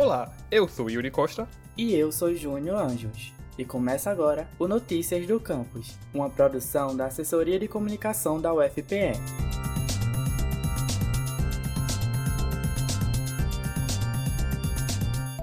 Olá, eu sou Yuri Costa. E eu sou Júnior Anjos. E começa agora o Notícias do Campus, uma produção da Assessoria de Comunicação da UFPE.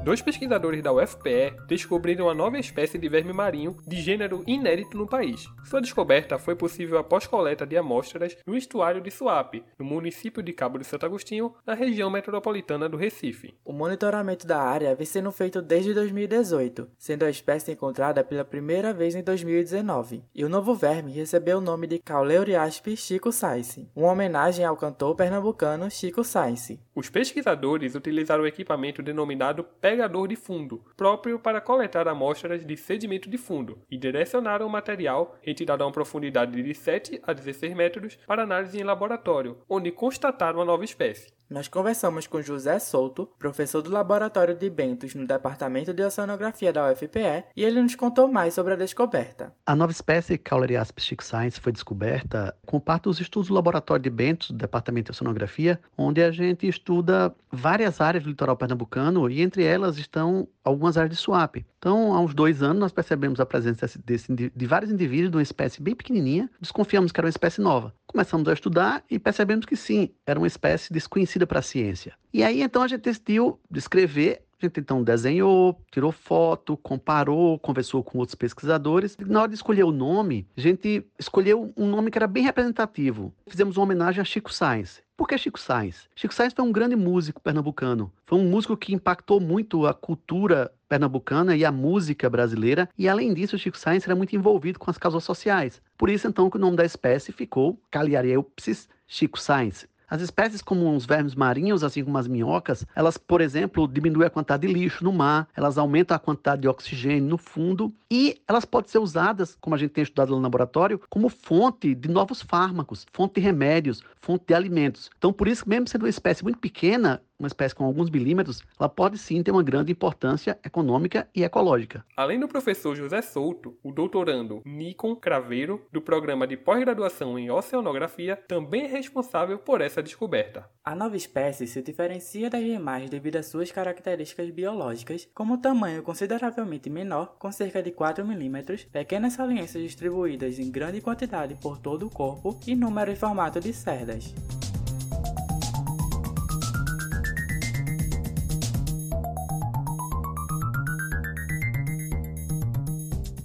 Dois pesquisadores da UFPE descobriram uma nova espécie de verme marinho de gênero inédito no país. Sua descoberta foi possível após coleta de amostras no estuário de Suape, no município de Cabo de Santo Agostinho, na região metropolitana do Recife. O monitoramento da área vem sendo feito desde 2018, sendo a espécie encontrada pela primeira vez em 2019. E o novo verme recebeu o nome de Cauleuriaspe Chico Sainz, uma homenagem ao cantor pernambucano Chico Sainz. Os pesquisadores utilizaram o equipamento denominado pegador de fundo, próprio para coletar amostras de sedimento de fundo, e direcionaram o material retirado a uma profundidade de 7 a 16 metros para análise em laboratório, onde constataram a nova espécie. Nós conversamos com José Souto, professor do Laboratório de Bentos no Departamento de Oceanografia da UFPE, e ele nos contou mais sobre a descoberta. A nova espécie Cauleriaspis Science foi descoberta com parte dos estudos do Laboratório de Bentos do Departamento de Oceanografia, onde a gente estuda várias áreas do litoral pernambucano e entre elas estão algumas áreas de suape. Então, há uns dois anos, nós percebemos a presença desse, de vários indivíduos de uma espécie bem pequenininha, desconfiamos que era uma espécie nova. Começamos a estudar e percebemos que sim, era uma espécie desconhecida para a ciência. E aí, então, a gente decidiu descrever então desenhou, tirou foto, comparou, conversou com outros pesquisadores. Na hora de escolher o nome, a gente escolheu um nome que era bem representativo. Fizemos uma homenagem a Chico Sainz. Por que Chico Sainz? Chico Sainz foi um grande músico pernambucano. Foi um músico que impactou muito a cultura pernambucana e a música brasileira. E além disso, Chico Sainz era muito envolvido com as causas sociais. Por isso, então, que o nome da espécie ficou Caliareupsis Chico Sainz, as espécies como os vermes marinhos, assim como as minhocas, elas, por exemplo, diminuem a quantidade de lixo no mar, elas aumentam a quantidade de oxigênio no fundo e elas podem ser usadas, como a gente tem estudado no laboratório, como fonte de novos fármacos, fonte de remédios, fonte de alimentos. Então, por isso, mesmo sendo uma espécie muito pequena, uma espécie com alguns milímetros, ela pode sim ter uma grande importância econômica e ecológica. Além do professor José Souto, o doutorando Nikon Craveiro, do programa de pós-graduação em Oceanografia, também é responsável por essa descoberta. A nova espécie se diferencia das demais devido às suas características biológicas, como tamanho consideravelmente menor, com cerca de 4 milímetros, pequenas saliências distribuídas em grande quantidade por todo o corpo e número e formato de cerdas.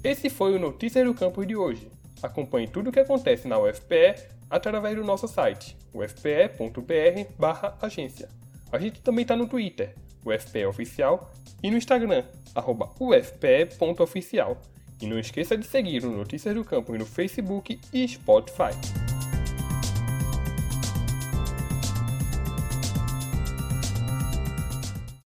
Esse foi o Notícias do Campus de hoje. Acompanhe tudo o que acontece na UFPE através do nosso site, ufpe.br/agência. A gente também está no Twitter, UFPE Oficial, e no Instagram, ufpe.oficial. E não esqueça de seguir o Notícias do Campus no Facebook e Spotify.